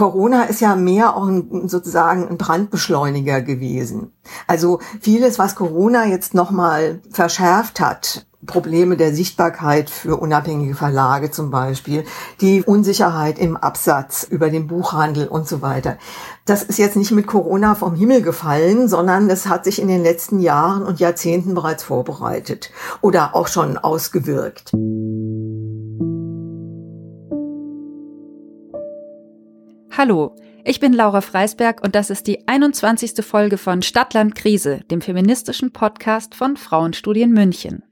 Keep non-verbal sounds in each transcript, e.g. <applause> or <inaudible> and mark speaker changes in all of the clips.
Speaker 1: Corona ist ja mehr auch ein, sozusagen ein Brandbeschleuniger gewesen. Also vieles, was Corona jetzt nochmal verschärft hat, Probleme der Sichtbarkeit für unabhängige Verlage zum Beispiel, die Unsicherheit im Absatz über den Buchhandel und so weiter. Das ist jetzt nicht mit Corona vom Himmel gefallen, sondern das hat sich in den letzten Jahren und Jahrzehnten bereits vorbereitet oder auch schon ausgewirkt.
Speaker 2: Hallo, ich bin Laura Freisberg und das ist die 21. Folge von Stadtland Krise, dem feministischen Podcast von Frauenstudien München.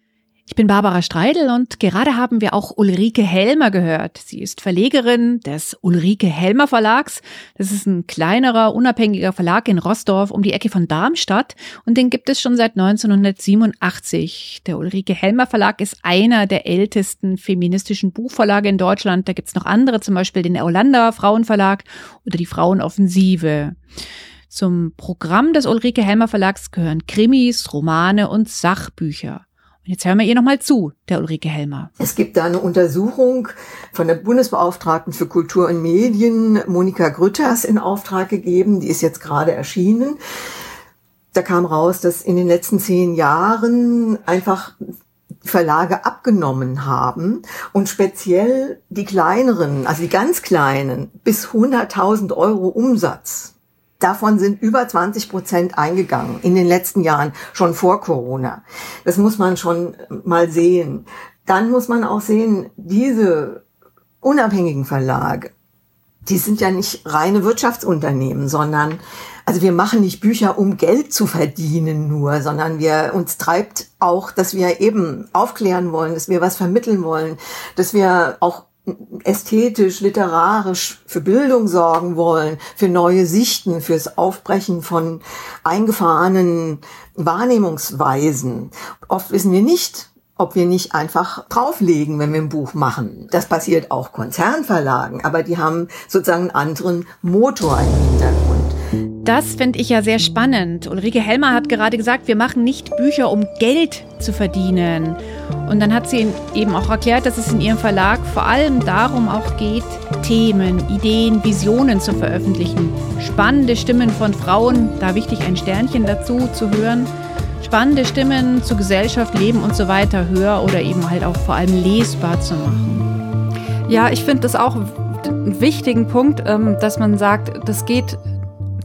Speaker 2: Ich bin Barbara Streidel und gerade haben wir auch Ulrike Helmer gehört. Sie ist Verlegerin des Ulrike Helmer Verlags. Das ist ein kleinerer, unabhängiger Verlag in Rossdorf um die Ecke von Darmstadt und den gibt es schon seit 1987. Der Ulrike Helmer Verlag ist einer der ältesten feministischen Buchverlage in Deutschland. Da gibt's noch andere, zum Beispiel den Orlando Frauenverlag oder die Frauenoffensive. Zum Programm des Ulrike Helmer Verlags gehören Krimis, Romane und Sachbücher. Jetzt hören wir ihr nochmal zu, der Ulrike Helmer.
Speaker 1: Es gibt da eine Untersuchung von der Bundesbeauftragten für Kultur und Medien, Monika Grütters, in Auftrag gegeben. Die ist jetzt gerade erschienen. Da kam raus, dass in den letzten zehn Jahren einfach Verlage abgenommen haben und speziell die kleineren, also die ganz kleinen, bis 100.000 Euro Umsatz Davon sind über 20 Prozent eingegangen in den letzten Jahren, schon vor Corona. Das muss man schon mal sehen. Dann muss man auch sehen, diese unabhängigen Verlage, die sind ja nicht reine Wirtschaftsunternehmen, sondern also wir machen nicht Bücher, um Geld zu verdienen nur, sondern wir uns treibt auch, dass wir eben aufklären wollen, dass wir was vermitteln wollen, dass wir auch ästhetisch, literarisch für Bildung sorgen wollen, für neue Sichten, fürs Aufbrechen von eingefahrenen Wahrnehmungsweisen. Oft wissen wir nicht, ob wir nicht einfach drauflegen, wenn wir ein Buch machen. Das passiert auch Konzernverlagen, aber die haben sozusagen einen anderen Motor im Hintergrund.
Speaker 2: Das finde ich ja sehr spannend. Ulrike Helmer hat gerade gesagt, wir machen nicht Bücher, um Geld zu verdienen. Und dann hat sie eben auch erklärt, dass es in ihrem Verlag vor allem darum auch geht, Themen, Ideen, Visionen zu veröffentlichen. Spannende Stimmen von Frauen, da wichtig ein Sternchen dazu zu hören. Spannende Stimmen zu Gesellschaft, Leben und so weiter höher oder eben halt auch vor allem lesbar zu machen.
Speaker 3: Ja, ich finde das auch einen wichtigen Punkt, ähm, dass man sagt, das geht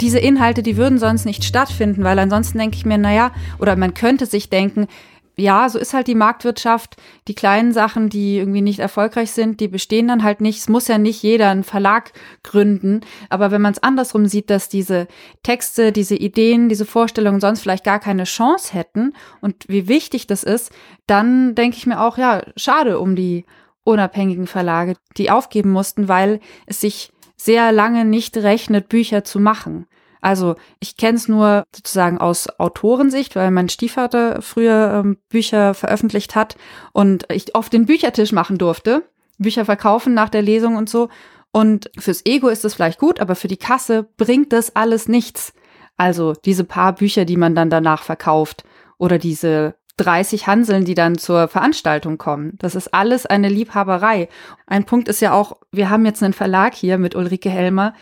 Speaker 3: diese Inhalte, die würden sonst nicht stattfinden, weil ansonsten denke ich mir, naja, oder man könnte sich denken, ja, so ist halt die Marktwirtschaft. Die kleinen Sachen, die irgendwie nicht erfolgreich sind, die bestehen dann halt nicht. Es muss ja nicht jeder einen Verlag gründen. Aber wenn man es andersrum sieht, dass diese Texte, diese Ideen, diese Vorstellungen sonst vielleicht gar keine Chance hätten und wie wichtig das ist, dann denke ich mir auch, ja, schade um die unabhängigen Verlage, die aufgeben mussten, weil es sich sehr lange nicht rechnet, Bücher zu machen. Also ich kenne es nur sozusagen aus Autorensicht, weil mein Stiefvater früher ähm, Bücher veröffentlicht hat und ich oft den Büchertisch machen durfte, Bücher verkaufen nach der Lesung und so. Und fürs Ego ist es vielleicht gut, aber für die Kasse bringt das alles nichts. Also diese paar Bücher, die man dann danach verkauft oder diese 30 Hanseln, die dann zur Veranstaltung kommen. Das ist alles eine Liebhaberei. Ein Punkt ist ja auch, wir haben jetzt einen Verlag hier mit Ulrike Helmer.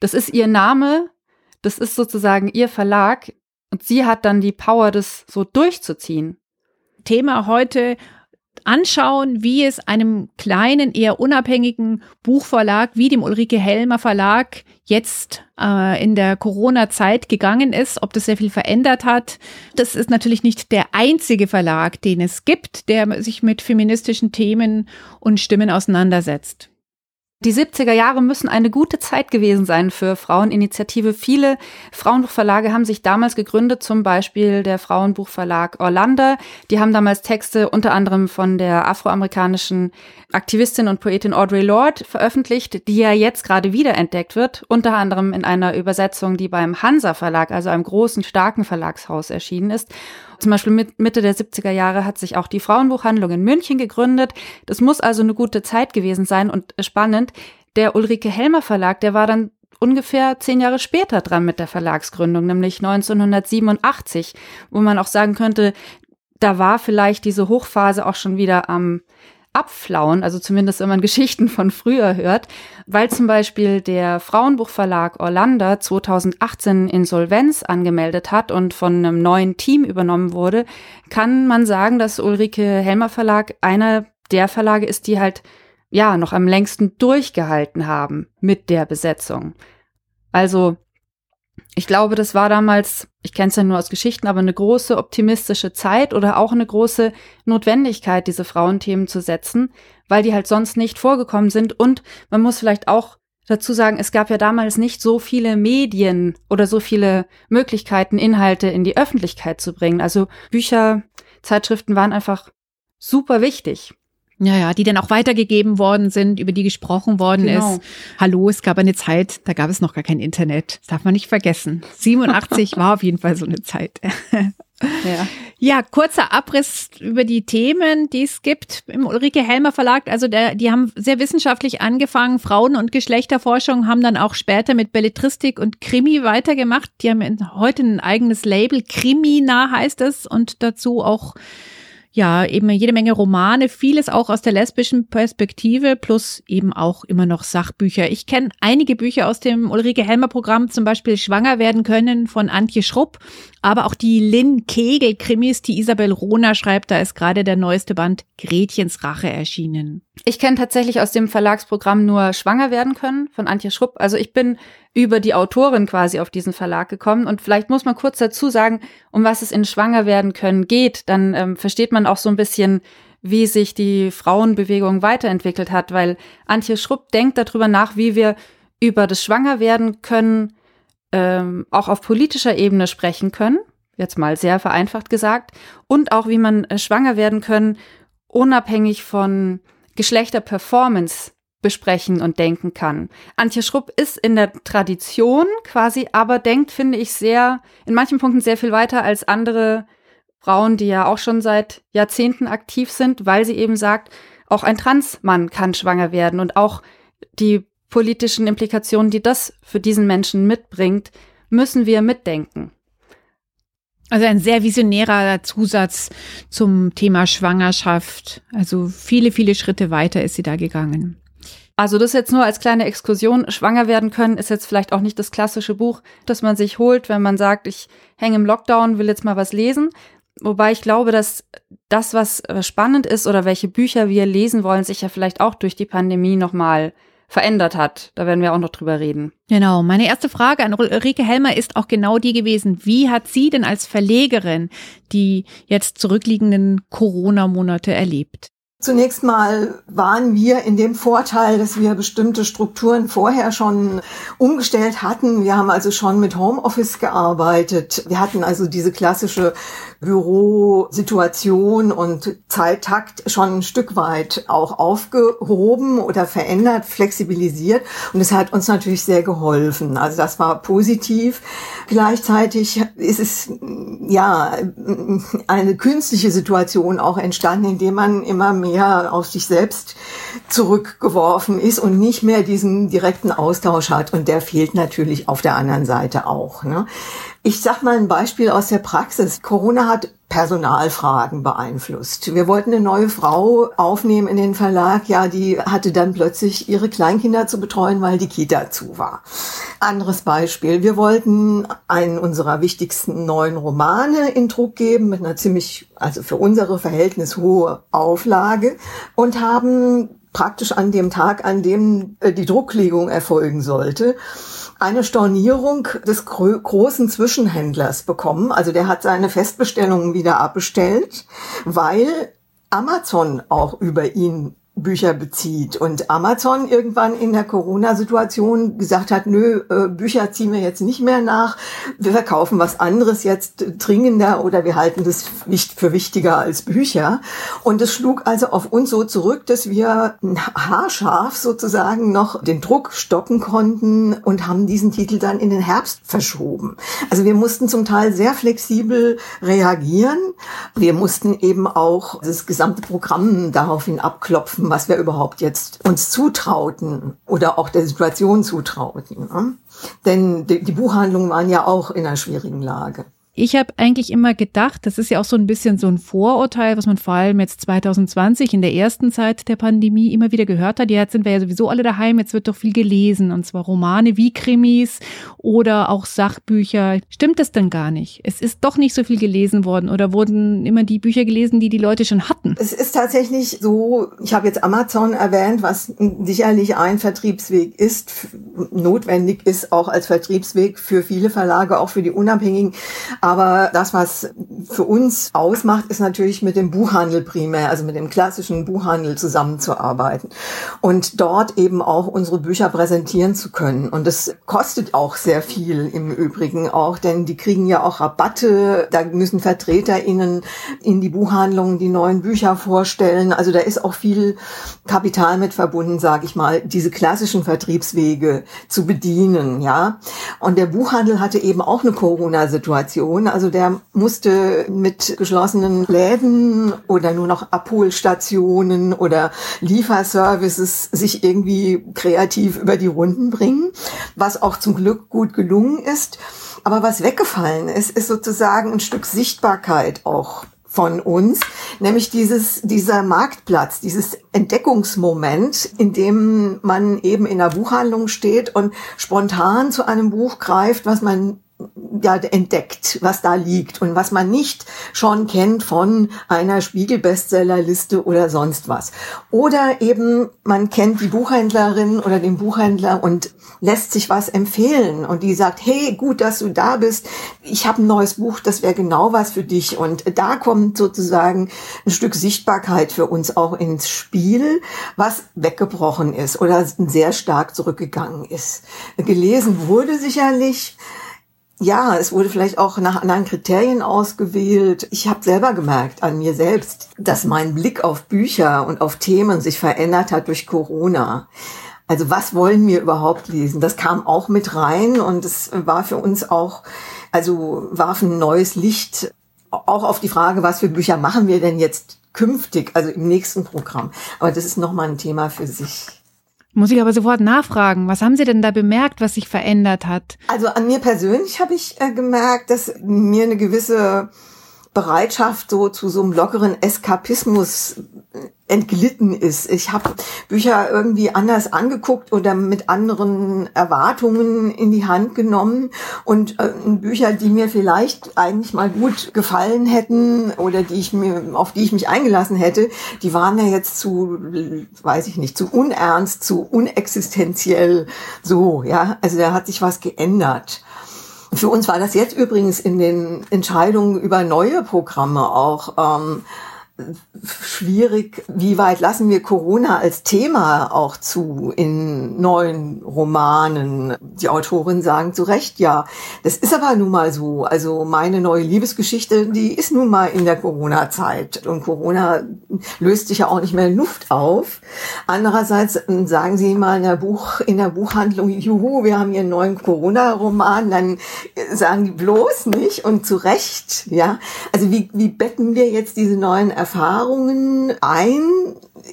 Speaker 3: Das ist ihr Name, das ist sozusagen ihr Verlag und sie hat dann die Power, das so durchzuziehen.
Speaker 2: Thema heute anschauen, wie es einem kleinen, eher unabhängigen Buchverlag wie dem Ulrike Helmer Verlag jetzt äh, in der Corona-Zeit gegangen ist, ob das sehr viel verändert hat. Das ist natürlich nicht der einzige Verlag, den es gibt, der sich mit feministischen Themen und Stimmen auseinandersetzt.
Speaker 3: Die 70er Jahre müssen eine gute Zeit gewesen sein für Fraueninitiative. Viele Frauenbuchverlage haben sich damals gegründet, zum Beispiel der Frauenbuchverlag Orlando. Die haben damals Texte unter anderem von der afroamerikanischen Aktivistin und Poetin Audre Lorde veröffentlicht, die ja jetzt gerade wiederentdeckt wird, unter anderem in einer Übersetzung, die beim Hansa Verlag, also einem großen, starken Verlagshaus erschienen ist. Zum Beispiel mit Mitte der 70er Jahre hat sich auch die Frauenbuchhandlung in München gegründet. Das muss also eine gute Zeit gewesen sein und spannend. Der Ulrike Helmer Verlag, der war dann ungefähr zehn Jahre später dran mit der Verlagsgründung, nämlich 1987, wo man auch sagen könnte, da war vielleicht diese Hochphase auch schon wieder am abflauen, also zumindest wenn man <laughs> Geschichten von früher hört, weil zum Beispiel der Frauenbuchverlag Orlando 2018 Insolvenz angemeldet hat und von einem neuen Team übernommen wurde, kann man sagen, dass Ulrike Helmer Verlag einer der Verlage ist, die halt ja noch am längsten durchgehalten haben mit der Besetzung. Also ich glaube, das war damals, ich kenne es ja nur aus Geschichten, aber eine große optimistische Zeit oder auch eine große Notwendigkeit, diese Frauenthemen zu setzen, weil die halt sonst nicht vorgekommen sind. Und man muss vielleicht auch dazu sagen, es gab ja damals nicht so viele Medien oder so viele Möglichkeiten, Inhalte in die Öffentlichkeit zu bringen. Also Bücher, Zeitschriften waren einfach super wichtig.
Speaker 2: Ja, ja, die dann auch weitergegeben worden sind, über die gesprochen worden genau. ist. Hallo, es gab eine Zeit, da gab es noch gar kein Internet. Das darf man nicht vergessen. <laughs> 87 war auf jeden Fall so eine Zeit. Ja. ja, kurzer Abriss über die Themen, die es gibt im Ulrike Helmer Verlag. Also der, die haben sehr wissenschaftlich angefangen. Frauen- und Geschlechterforschung haben dann auch später mit Belletristik und Krimi weitergemacht. Die haben heute ein eigenes Label. Krimina heißt es und dazu auch ja, eben jede Menge Romane, vieles auch aus der lesbischen Perspektive, plus eben auch immer noch Sachbücher. Ich kenne einige Bücher aus dem Ulrike Helmer Programm, zum Beispiel Schwanger werden können von Antje Schrupp, aber auch die Lynn Kegel Krimis, die Isabel Rohner schreibt, da ist gerade der neueste Band Gretchens Rache erschienen.
Speaker 3: Ich kenne tatsächlich aus dem Verlagsprogramm nur Schwanger werden können von Antje Schrupp. Also ich bin über die Autorin quasi auf diesen Verlag gekommen. Und vielleicht muss man kurz dazu sagen, um was es in Schwanger werden können geht. Dann ähm, versteht man auch so ein bisschen, wie sich die Frauenbewegung weiterentwickelt hat, weil Antje Schrupp denkt darüber nach, wie wir über das Schwangerwerden können ähm, auch auf politischer Ebene sprechen können, jetzt mal sehr vereinfacht gesagt, und auch wie man äh, schwanger werden können, unabhängig von Geschlechterperformance besprechen und denken kann. Antje Schrupp ist in der Tradition quasi, aber denkt, finde ich, sehr, in manchen Punkten sehr viel weiter als andere Frauen, die ja auch schon seit Jahrzehnten aktiv sind, weil sie eben sagt, auch ein Transmann kann schwanger werden und auch die politischen Implikationen, die das für diesen Menschen mitbringt, müssen wir mitdenken.
Speaker 2: Also ein sehr visionärer Zusatz zum Thema Schwangerschaft. Also viele, viele Schritte weiter ist sie da gegangen.
Speaker 3: Also das jetzt nur als kleine Exkursion. Schwanger werden können ist jetzt vielleicht auch nicht das klassische Buch, das man sich holt, wenn man sagt, ich hänge im Lockdown, will jetzt mal was lesen. Wobei ich glaube, dass das, was spannend ist oder welche Bücher wir lesen wollen, sich ja vielleicht auch durch die Pandemie nochmal verändert hat. Da werden wir auch noch drüber reden.
Speaker 2: Genau. Meine erste Frage an Ulrike Helmer ist auch genau die gewesen. Wie hat sie denn als Verlegerin die jetzt zurückliegenden Corona-Monate erlebt?
Speaker 1: Zunächst mal waren wir in dem Vorteil, dass wir bestimmte Strukturen vorher schon umgestellt hatten. Wir haben also schon mit Homeoffice gearbeitet. Wir hatten also diese klassische Bürosituation und Zeittakt schon ein Stück weit auch aufgehoben oder verändert, flexibilisiert. Und es hat uns natürlich sehr geholfen. Also das war positiv. Gleichzeitig ist es, ja, eine künstliche Situation auch entstanden, indem man immer mehr auf sich selbst zurückgeworfen ist und nicht mehr diesen direkten Austausch hat. Und der fehlt natürlich auf der anderen Seite auch. Ne? Ich sag mal ein Beispiel aus der Praxis. Corona hat Personalfragen beeinflusst. Wir wollten eine neue Frau aufnehmen in den Verlag. Ja, die hatte dann plötzlich ihre Kleinkinder zu betreuen, weil die Kita zu war. Anderes Beispiel. Wir wollten einen unserer wichtigsten neuen Romane in Druck geben mit einer ziemlich, also für unsere Verhältnis hohe Auflage und haben praktisch an dem Tag, an dem äh, die Drucklegung erfolgen sollte, eine Stornierung des großen Zwischenhändlers bekommen. Also der hat seine Festbestellungen wieder abbestellt, weil Amazon auch über ihn Bücher bezieht. Und Amazon irgendwann in der Corona-Situation gesagt hat, nö, äh, Bücher ziehen wir jetzt nicht mehr nach, wir verkaufen was anderes jetzt dringender oder wir halten das nicht für wichtiger als Bücher. Und es schlug also auf uns so zurück, dass wir haarscharf sozusagen noch den Druck stoppen konnten und haben diesen Titel dann in den Herbst verschoben. Also wir mussten zum Teil sehr flexibel reagieren. Wir mussten eben auch das gesamte Programm daraufhin abklopfen, was wir überhaupt jetzt uns zutrauten oder auch der Situation zutrauten. Ne? Denn die Buchhandlungen waren ja auch in einer schwierigen Lage.
Speaker 2: Ich habe eigentlich immer gedacht, das ist ja auch so ein bisschen so ein Vorurteil, was man vor allem jetzt 2020 in der ersten Zeit der Pandemie immer wieder gehört hat. Jetzt sind wir ja sowieso alle daheim, jetzt wird doch viel gelesen und zwar Romane wie Krimis oder auch Sachbücher. Stimmt das denn gar nicht? Es ist doch nicht so viel gelesen worden oder wurden immer die Bücher gelesen, die die Leute schon hatten?
Speaker 1: Es ist tatsächlich so, ich habe jetzt Amazon erwähnt, was sicherlich ein Vertriebsweg ist, notwendig ist auch als Vertriebsweg für viele Verlage, auch für die Unabhängigen. Aber das, was für uns ausmacht, ist natürlich mit dem Buchhandel primär, also mit dem klassischen Buchhandel zusammenzuarbeiten und dort eben auch unsere Bücher präsentieren zu können. Und das kostet auch sehr viel im Übrigen auch, denn die kriegen ja auch Rabatte. Da müssen VertreterInnen in die Buchhandlungen die neuen Bücher vorstellen. Also da ist auch viel Kapital mit verbunden, sage ich mal, diese klassischen Vertriebswege zu bedienen, ja. Und der Buchhandel hatte eben auch eine Corona-Situation Situation. Also der musste mit geschlossenen Läden oder nur noch Abholstationen oder Lieferservices sich irgendwie kreativ über die Runden bringen, was auch zum Glück gut gelungen ist. Aber was weggefallen ist, ist sozusagen ein Stück Sichtbarkeit auch von uns, nämlich dieses, dieser Marktplatz, dieses Entdeckungsmoment, in dem man eben in der Buchhandlung steht und spontan zu einem Buch greift, was man ja, entdeckt, was da liegt und was man nicht schon kennt von einer Spiegel-Bestsellerliste oder sonst was. Oder eben man kennt die Buchhändlerin oder den Buchhändler und lässt sich was empfehlen und die sagt, hey, gut, dass du da bist. Ich habe ein neues Buch, das wäre genau was für dich. Und da kommt sozusagen ein Stück Sichtbarkeit für uns auch ins Spiel, was weggebrochen ist oder sehr stark zurückgegangen ist. Gelesen wurde sicherlich ja, es wurde vielleicht auch nach anderen Kriterien ausgewählt. Ich habe selber gemerkt an mir selbst, dass mein Blick auf Bücher und auf Themen sich verändert hat durch Corona. Also was wollen wir überhaupt lesen? Das kam auch mit rein und es war für uns auch, also warf ein neues Licht auch auf die Frage, was für Bücher machen wir denn jetzt künftig, also im nächsten Programm. Aber das ist nochmal ein Thema für sich.
Speaker 2: Muss ich aber sofort nachfragen. Was haben Sie denn da bemerkt, was sich verändert hat?
Speaker 1: Also an mir persönlich habe ich äh, gemerkt, dass mir eine gewisse Bereitschaft so zu so einem lockeren Eskapismus entglitten ist. Ich habe Bücher irgendwie anders angeguckt oder mit anderen Erwartungen in die Hand genommen und äh, Bücher, die mir vielleicht eigentlich mal gut gefallen hätten oder die ich mir auf die ich mich eingelassen hätte, die waren ja jetzt zu weiß ich nicht, zu unernst, zu unexistenziell so, ja? Also da hat sich was geändert. Für uns war das jetzt übrigens in den Entscheidungen über neue Programme auch ähm, schwierig, wie weit lassen wir Corona als Thema auch zu in neuen Romanen. Die Autorin sagen zu Recht, ja, das ist aber nun mal so. Also meine neue Liebesgeschichte, die ist nun mal in der Corona-Zeit und Corona löst sich ja auch nicht mehr in Luft auf. Andererseits sagen Sie mal in der Buch, in der Buchhandlung, juhu, wir haben hier einen neuen Corona-Roman, dann sagen die bloß nicht und zu Recht, ja. Also wie, wie betten wir jetzt diese neuen Erfahrungen ein,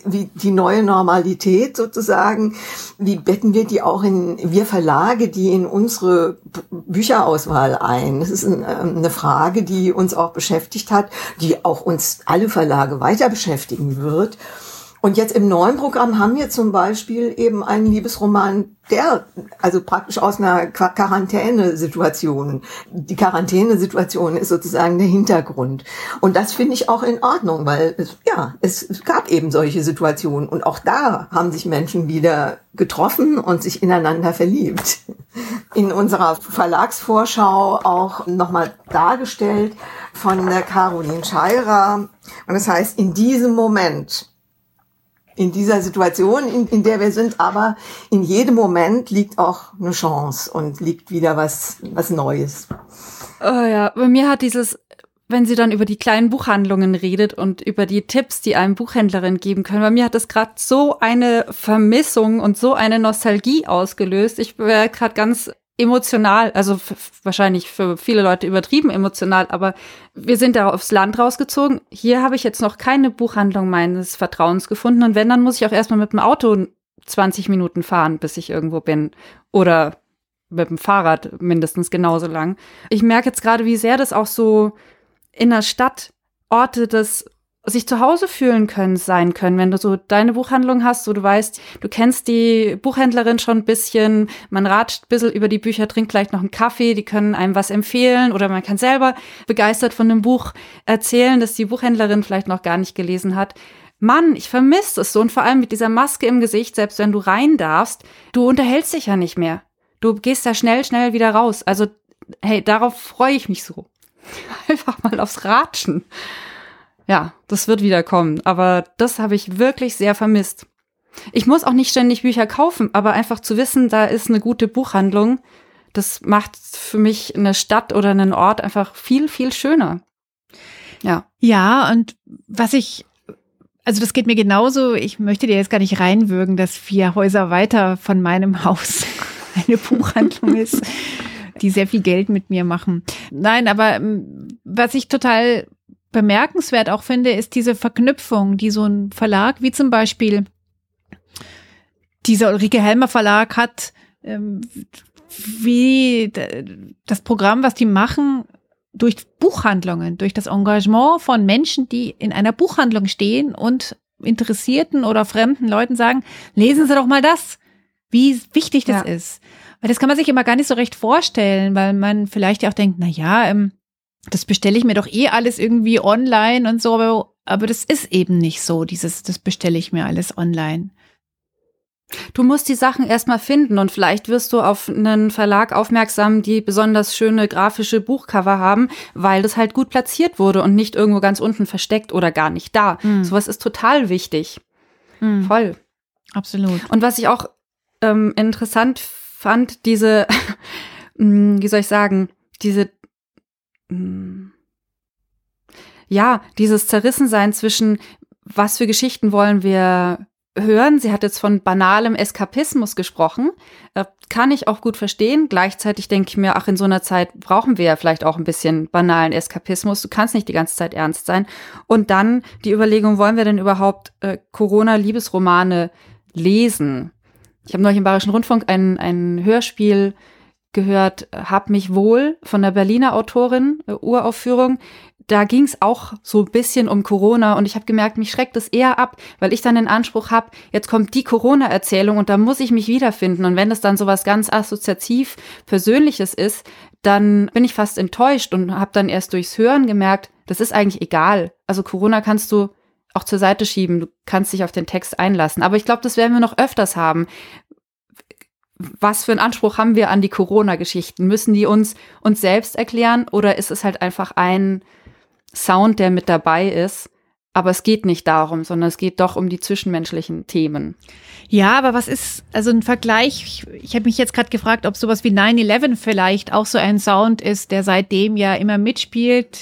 Speaker 1: wie die neue Normalität sozusagen, wie betten wir die auch in, wir Verlage, die in unsere Bücherauswahl ein? Das ist ähm, eine Frage, die uns auch beschäftigt hat, die auch uns alle Verlage weiter beschäftigen wird. Und jetzt im neuen Programm haben wir zum Beispiel eben einen Liebesroman, der, also praktisch aus einer Quarantänesituation. Die Quarantänesituation ist sozusagen der Hintergrund. Und das finde ich auch in Ordnung, weil es, ja, es, es gab eben solche Situationen. Und auch da haben sich Menschen wieder getroffen und sich ineinander verliebt. In unserer Verlagsvorschau auch nochmal dargestellt von der Caroline Scheirer. Und das heißt, in diesem Moment, in dieser Situation, in, in der wir sind, aber in jedem Moment liegt auch eine Chance und liegt wieder was, was Neues.
Speaker 3: Oh ja, bei mir hat dieses, wenn sie dann über die kleinen Buchhandlungen redet und über die Tipps, die einem Buchhändlerin geben können, bei mir hat das gerade so eine Vermissung und so eine Nostalgie ausgelöst. Ich wäre gerade ganz emotional, also wahrscheinlich für viele Leute übertrieben emotional, aber wir sind da aufs Land rausgezogen. Hier habe ich jetzt noch keine Buchhandlung meines Vertrauens gefunden und wenn, dann muss ich auch erstmal mit dem Auto 20 Minuten fahren, bis ich irgendwo bin. Oder mit dem Fahrrad mindestens genauso lang. Ich merke jetzt gerade, wie sehr das auch so in der Stadt Orte des sich zu Hause fühlen können, sein können, wenn du so deine Buchhandlung hast, wo du weißt, du kennst die Buchhändlerin schon ein bisschen, man ratscht ein bisschen über die Bücher, trinkt vielleicht noch einen Kaffee, die können einem was empfehlen oder man kann selber begeistert von einem Buch erzählen, das die Buchhändlerin vielleicht noch gar nicht gelesen hat. Mann, ich vermisse es so und vor allem mit dieser Maske im Gesicht, selbst wenn du rein darfst, du unterhältst dich ja nicht mehr. Du gehst da schnell, schnell wieder raus. Also, hey, darauf freue ich mich so. <laughs> Einfach mal aufs Ratschen. Ja, das wird wieder kommen, aber das habe ich wirklich sehr vermisst. Ich muss auch nicht ständig Bücher kaufen, aber einfach zu wissen, da ist eine gute Buchhandlung, das macht für mich eine Stadt oder einen Ort einfach viel, viel schöner.
Speaker 2: Ja. Ja, und was ich, also das geht mir genauso, ich möchte dir jetzt gar nicht reinwürgen, dass vier Häuser weiter von meinem Haus <laughs> eine Buchhandlung ist, die sehr viel Geld mit mir machen. Nein, aber ähm, was ich total bemerkenswert auch finde, ist diese Verknüpfung, die so ein Verlag wie zum Beispiel dieser Ulrike Helmer Verlag hat, ähm, wie das Programm, was die machen, durch Buchhandlungen, durch das Engagement von Menschen, die in einer Buchhandlung stehen und interessierten oder fremden Leuten sagen, lesen Sie doch mal das, wie wichtig das ja. ist. Weil das kann man sich immer gar nicht so recht vorstellen, weil man vielleicht ja auch denkt, na ja, ähm, das bestelle ich mir doch eh alles irgendwie online und so, aber, aber das ist eben nicht so, dieses, das bestelle ich mir alles online.
Speaker 3: Du musst die Sachen erstmal finden und vielleicht wirst du auf einen Verlag aufmerksam, die besonders schöne grafische Buchcover haben, weil das halt gut platziert wurde und nicht irgendwo ganz unten versteckt oder gar nicht da. Mhm. Sowas ist total wichtig. Mhm. Voll.
Speaker 2: Absolut.
Speaker 3: Und was ich auch ähm, interessant fand, diese, <laughs> hm, wie soll ich sagen, diese. Ja, dieses Zerrissensein zwischen, was für Geschichten wollen wir hören. Sie hat jetzt von banalem Eskapismus gesprochen. Äh, kann ich auch gut verstehen. Gleichzeitig denke ich mir, ach, in so einer Zeit brauchen wir ja vielleicht auch ein bisschen banalen Eskapismus. Du kannst nicht die ganze Zeit ernst sein. Und dann die Überlegung, wollen wir denn überhaupt äh, Corona-Liebesromane lesen? Ich habe neulich im Bayerischen Rundfunk ein, ein Hörspiel gehört Hab mich wohl von der Berliner Autorin, äh, Uraufführung. Da ging es auch so ein bisschen um Corona und ich habe gemerkt, mich schreckt das eher ab, weil ich dann den Anspruch habe, jetzt kommt die Corona-Erzählung und da muss ich mich wiederfinden. Und wenn das dann so was ganz assoziativ Persönliches ist, dann bin ich fast enttäuscht und habe dann erst durchs Hören gemerkt, das ist eigentlich egal. Also Corona kannst du auch zur Seite schieben, du kannst dich auf den Text einlassen. Aber ich glaube, das werden wir noch öfters haben, was für einen Anspruch haben wir an die Corona-Geschichten? Müssen die uns uns selbst erklären oder ist es halt einfach ein Sound, der mit dabei ist? Aber es geht nicht darum, sondern es geht doch um die zwischenmenschlichen Themen.
Speaker 2: Ja, aber was ist, also ein Vergleich, ich, ich habe mich jetzt gerade gefragt, ob sowas wie 9-11 vielleicht auch so ein Sound ist, der seitdem ja immer mitspielt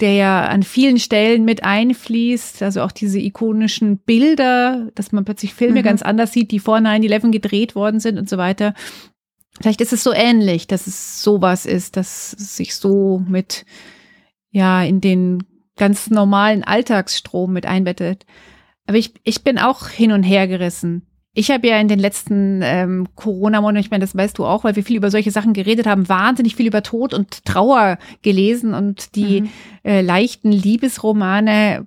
Speaker 2: der ja an vielen Stellen mit einfließt, also auch diese ikonischen Bilder, dass man plötzlich Filme mhm. ganz anders sieht, die vor 9-11 gedreht worden sind und so weiter. Vielleicht ist es so ähnlich, dass es sowas ist, dass es sich so mit, ja, in den ganz normalen Alltagsstrom mit einbettet. Aber ich, ich bin auch hin und her gerissen. Ich habe ja in den letzten ähm, Corona-Monaten, ich meine, das weißt du auch, weil wir viel über solche Sachen geredet haben, wahnsinnig viel über Tod und Trauer gelesen und die mhm. äh, leichten Liebesromane,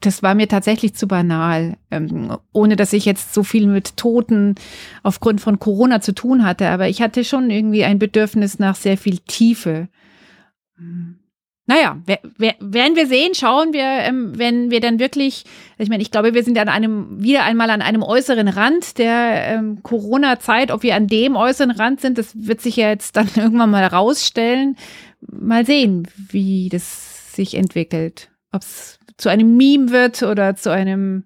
Speaker 2: das war mir tatsächlich zu banal, ähm, ohne dass ich jetzt so viel mit Toten aufgrund von Corona zu tun hatte. Aber ich hatte schon irgendwie ein Bedürfnis nach sehr viel Tiefe. Mhm. Naja, werden wir sehen, schauen wir, ähm, wenn wir dann wirklich, ich meine, ich glaube, wir sind an einem, wieder einmal an einem äußeren Rand der ähm, Corona-Zeit. Ob wir an dem äußeren Rand sind, das wird sich ja jetzt dann <laughs> irgendwann mal rausstellen. Mal sehen, wie das sich entwickelt. Ob es zu einem Meme wird oder zu einem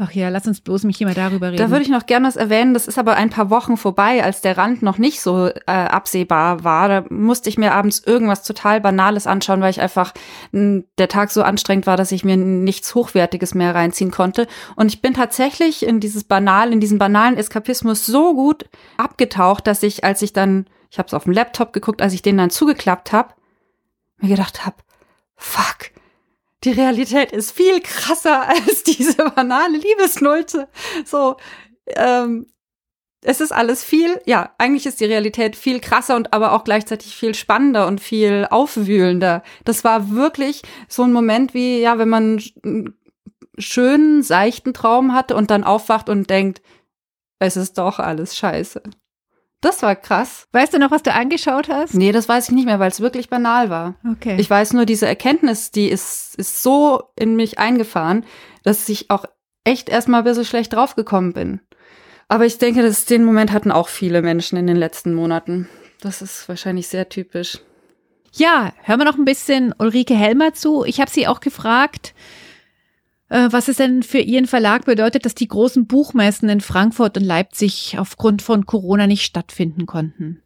Speaker 2: Ach ja, lass uns bloß mich hier mal darüber reden.
Speaker 3: Da würde ich noch gerne was erwähnen. Das ist aber ein paar Wochen vorbei, als der Rand noch nicht so äh, absehbar war. Da musste ich mir abends irgendwas total Banales anschauen, weil ich einfach m, der Tag so anstrengend war, dass ich mir nichts Hochwertiges mehr reinziehen konnte. Und ich bin tatsächlich in dieses banal, in diesen banalen Eskapismus so gut abgetaucht, dass ich, als ich dann, ich habe es auf dem Laptop geguckt, als ich den dann zugeklappt habe, mir gedacht habe, fuck die Realität ist viel krasser <laughs> als diese banale Liebesnulte. So, ähm, es ist alles viel, ja, eigentlich ist die Realität viel krasser und aber auch gleichzeitig viel spannender und viel aufwühlender. Das war wirklich so ein Moment wie, ja, wenn man einen schönen, seichten Traum hatte und dann aufwacht und denkt, es ist doch alles scheiße. Das war krass.
Speaker 2: Weißt du noch, was du angeschaut hast?
Speaker 3: Nee, das weiß ich nicht mehr, weil es wirklich banal war.
Speaker 2: Okay.
Speaker 3: Ich weiß nur, diese Erkenntnis, die ist, ist so in mich eingefahren, dass ich auch echt erstmal ein bisschen schlecht draufgekommen bin. Aber ich denke, dass den Moment hatten auch viele Menschen in den letzten Monaten. Das ist wahrscheinlich sehr typisch.
Speaker 2: Ja, hören wir noch ein bisschen Ulrike Helmer zu. Ich habe sie auch gefragt, was es denn für Ihren Verlag bedeutet, dass die großen Buchmessen in Frankfurt und Leipzig aufgrund von Corona nicht stattfinden konnten.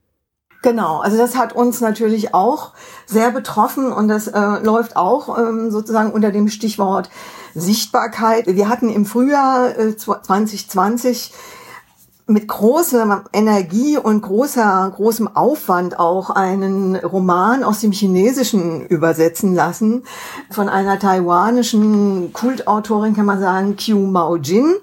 Speaker 1: Genau, also das hat uns natürlich auch sehr betroffen und das äh, läuft auch ähm, sozusagen unter dem Stichwort Sichtbarkeit. Wir hatten im Frühjahr äh, 2020 mit großer Energie und großer, großem Aufwand auch einen Roman aus dem Chinesischen übersetzen lassen von einer taiwanischen Kultautorin, kann man sagen, Qiu Mao Jin.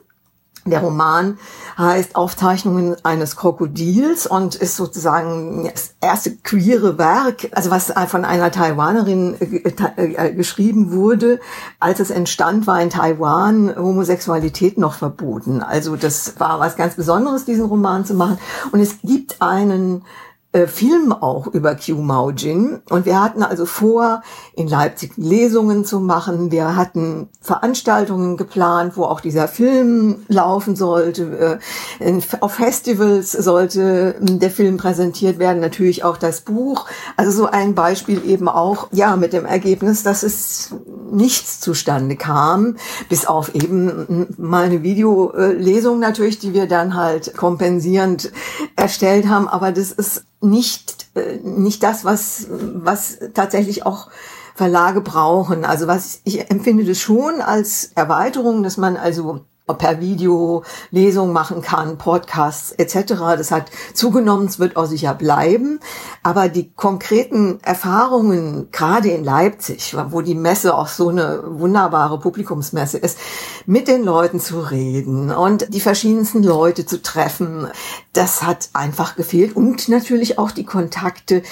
Speaker 1: Der Roman heißt Aufzeichnungen eines Krokodils und ist sozusagen das erste queere Werk, also was von einer Taiwanerin äh, äh, geschrieben wurde. Als es entstand, war in Taiwan Homosexualität noch verboten. Also das war was ganz Besonderes, diesen Roman zu machen. Und es gibt einen äh, Film auch über Q Mao Jin. Und wir hatten also vor, in Leipzig Lesungen zu machen. Wir hatten Veranstaltungen geplant, wo auch dieser Film laufen sollte. Äh, auf Festivals sollte der Film präsentiert werden, natürlich auch das Buch. Also so ein Beispiel eben auch, ja, mit dem Ergebnis, dass es nichts zustande kam, bis auf eben mal eine Videolesung natürlich, die wir dann halt kompensierend erstellt haben. Aber das ist nicht, äh, nicht das, was, was tatsächlich auch Verlage brauchen. Also was ich empfinde das schon als Erweiterung, dass man also per Video Lesungen machen kann, Podcasts etc. Das hat zugenommen, es wird auch sicher bleiben. Aber die konkreten Erfahrungen, gerade in Leipzig, wo die Messe auch so eine wunderbare Publikumsmesse ist, mit den Leuten zu reden und die verschiedensten Leute zu treffen, das hat einfach gefehlt. Und natürlich auch die Kontakte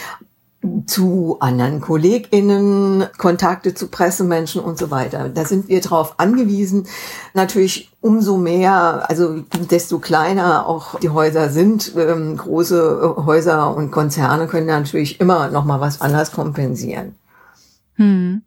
Speaker 1: zu anderen KollegInnen, Kontakte zu Pressemenschen und so weiter. Da sind wir drauf angewiesen. Natürlich umso mehr, also desto kleiner auch die Häuser sind. Ähm, große Häuser und Konzerne können natürlich immer noch mal was anderes kompensieren.
Speaker 2: Hm.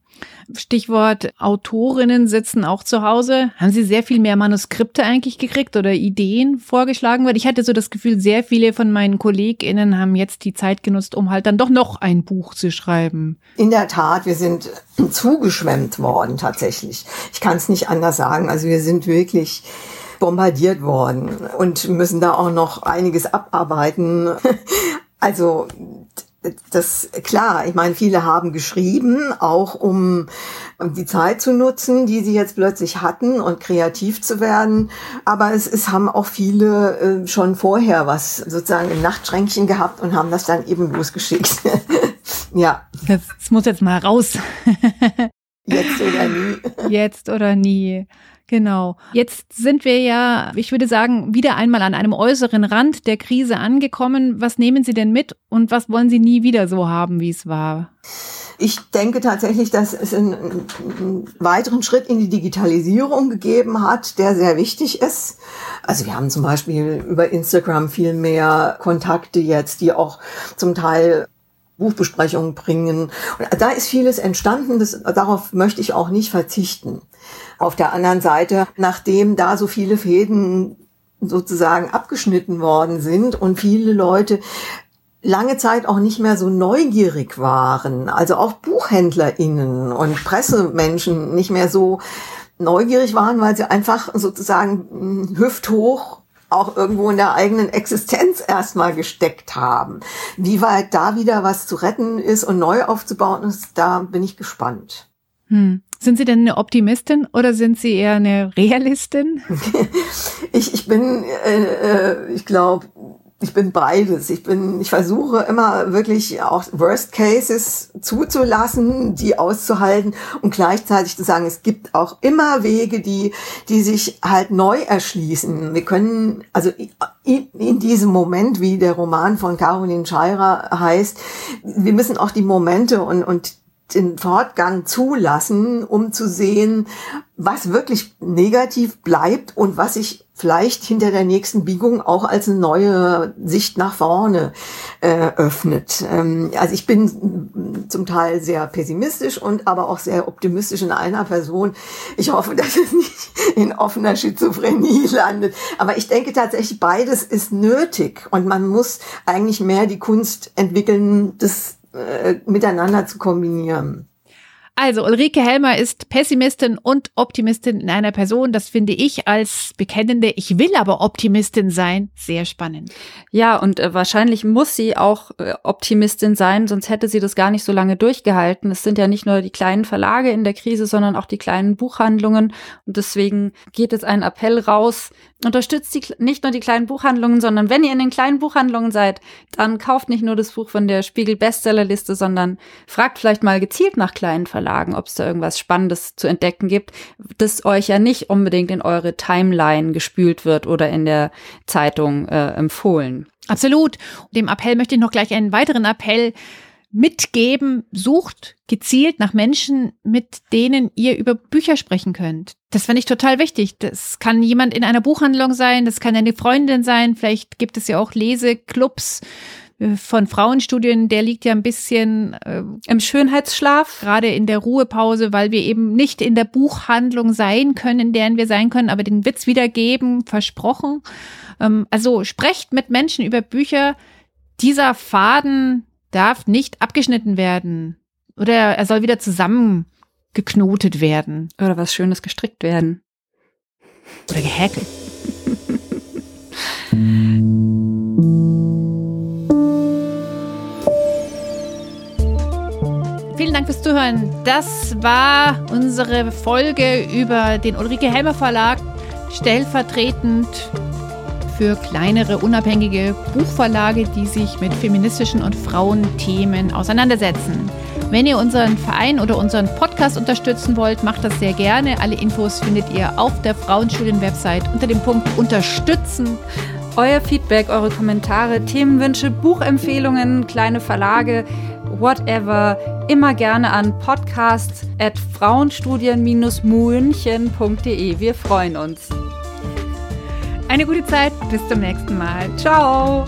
Speaker 2: Stichwort Autorinnen sitzen auch zu Hause. Haben Sie sehr viel mehr Manuskripte eigentlich gekriegt oder Ideen vorgeschlagen? Weil ich hatte so das Gefühl, sehr viele von meinen KollegInnen haben jetzt die Zeit genutzt, um halt dann doch noch ein Buch zu schreiben.
Speaker 1: In der Tat, wir sind <clears throat> zugeschwemmt worden tatsächlich. Ich kann es nicht anders sagen. Also wir sind wirklich bombardiert worden und müssen da auch noch einiges abarbeiten. <laughs> Also das klar, ich meine, viele haben geschrieben, auch um, die Zeit zu nutzen, die sie jetzt plötzlich hatten und kreativ zu werden. Aber es, es haben auch viele äh, schon vorher was sozusagen im Nachtschränkchen gehabt und haben das dann eben losgeschickt. <laughs> ja.
Speaker 2: Das, das muss jetzt mal raus.
Speaker 1: jetzt oder nie. <laughs>
Speaker 2: Jetzt oder nie. Genau. Jetzt sind wir ja, ich würde sagen, wieder einmal an einem äußeren Rand der Krise angekommen. Was nehmen Sie denn mit und was wollen Sie nie wieder so haben, wie es war?
Speaker 1: Ich denke tatsächlich, dass es einen, weiteren Schritt in die Digitalisierung gegeben hat, der sehr wichtig ist. Also wir haben zum Beispiel über Instagram viel mehr Kontakte jetzt, die auch zum Teil Buchbesprechungen bringen. Und da ist vieles entstanden, das, darauf möchte ich auch nicht verzichten. Auf der anderen Seite, nachdem da so viele Fäden sozusagen abgeschnitten worden sind und viele Leute lange Zeit auch nicht mehr so neugierig waren, also auch BuchhändlerInnen und Pressemenschen nicht mehr so neugierig waren, weil sie einfach sozusagen hüfthoch auch irgendwo in der eigenen Existenz erstmal gesteckt haben. Wie weit da wieder was zu retten ist und neu aufzubauen ist, da bin ich gespannt.
Speaker 2: Hm. Sind Sie denn eine Optimistin oder sind Sie eher eine Realistin? <laughs>
Speaker 1: ich, ich bin, äh, äh ich glaube, ich bin beides. Ich bin, ich versuche immer wirklich auch Worst Cases zuzulassen, die auszuhalten und gleichzeitig zu sagen, es gibt auch immer Wege, die, die sich halt neu erschließen. Wir können, also in diesem Moment, wie der Roman von Caroline Scheirer heißt, wir müssen auch die Momente und, und den Fortgang zulassen, um zu sehen, was wirklich negativ bleibt und was sich vielleicht hinter der nächsten Biegung auch als eine neue Sicht nach vorne äh, öffnet. Ähm, also ich bin zum Teil sehr pessimistisch und aber auch sehr optimistisch in einer Person. Ich hoffe, dass es nicht in offener Schizophrenie landet. Aber ich denke tatsächlich, beides ist nötig und man muss eigentlich mehr die Kunst entwickeln, das äh, miteinander zu kombinieren.
Speaker 2: Also Ulrike Helmer ist Pessimistin und Optimistin in einer Person. Das finde ich als Bekennende, ich will aber Optimistin sein, sehr spannend.
Speaker 3: Ja, und äh, wahrscheinlich muss sie auch äh, Optimistin sein, sonst hätte sie das gar nicht so lange durchgehalten. Es sind ja nicht nur die kleinen Verlage in der Krise, sondern auch die kleinen Buchhandlungen. Und deswegen geht jetzt ein Appell raus, unterstützt die, nicht nur die kleinen Buchhandlungen, sondern wenn ihr in den kleinen Buchhandlungen seid, dann kauft nicht nur das Buch von der Spiegel Bestsellerliste, sondern fragt vielleicht mal gezielt nach kleinen Verlagen, ob es da irgendwas Spannendes zu entdecken gibt, das euch ja nicht unbedingt in eure Timeline gespült wird oder in der Zeitung äh, empfohlen.
Speaker 2: Absolut. Dem Appell möchte ich noch gleich einen weiteren Appell mitgeben, sucht gezielt nach Menschen, mit denen ihr über Bücher sprechen könnt. Das fand ich total wichtig. Das kann jemand in einer Buchhandlung sein, das kann eine Freundin sein, vielleicht gibt es ja auch Leseclubs von Frauenstudien, der liegt ja ein bisschen äh, im Schönheitsschlaf, gerade in der Ruhepause, weil wir eben nicht in der Buchhandlung sein können, in deren wir sein können, aber den Witz wiedergeben, versprochen. Ähm, also sprecht mit Menschen über Bücher. Dieser Faden darf nicht abgeschnitten werden. Oder er soll wieder zusammengeknotet werden.
Speaker 3: Oder was Schönes gestrickt werden.
Speaker 2: Oder gehäkelt. Fürs Zuhören. Das war unsere Folge über den Ulrike Helmer Verlag, stellvertretend für kleinere, unabhängige Buchverlage, die sich mit feministischen und Frauenthemen auseinandersetzen. Wenn ihr unseren Verein oder unseren Podcast unterstützen wollt, macht das sehr gerne. Alle Infos findet ihr auf der Frauenstudien-Website unter dem Punkt Unterstützen.
Speaker 3: Euer Feedback, eure Kommentare, Themenwünsche, Buchempfehlungen, kleine Verlage, whatever, immer gerne an podcast at frauenstudien-münchen.de. Wir freuen uns.
Speaker 2: Eine gute Zeit, bis zum nächsten Mal. Ciao!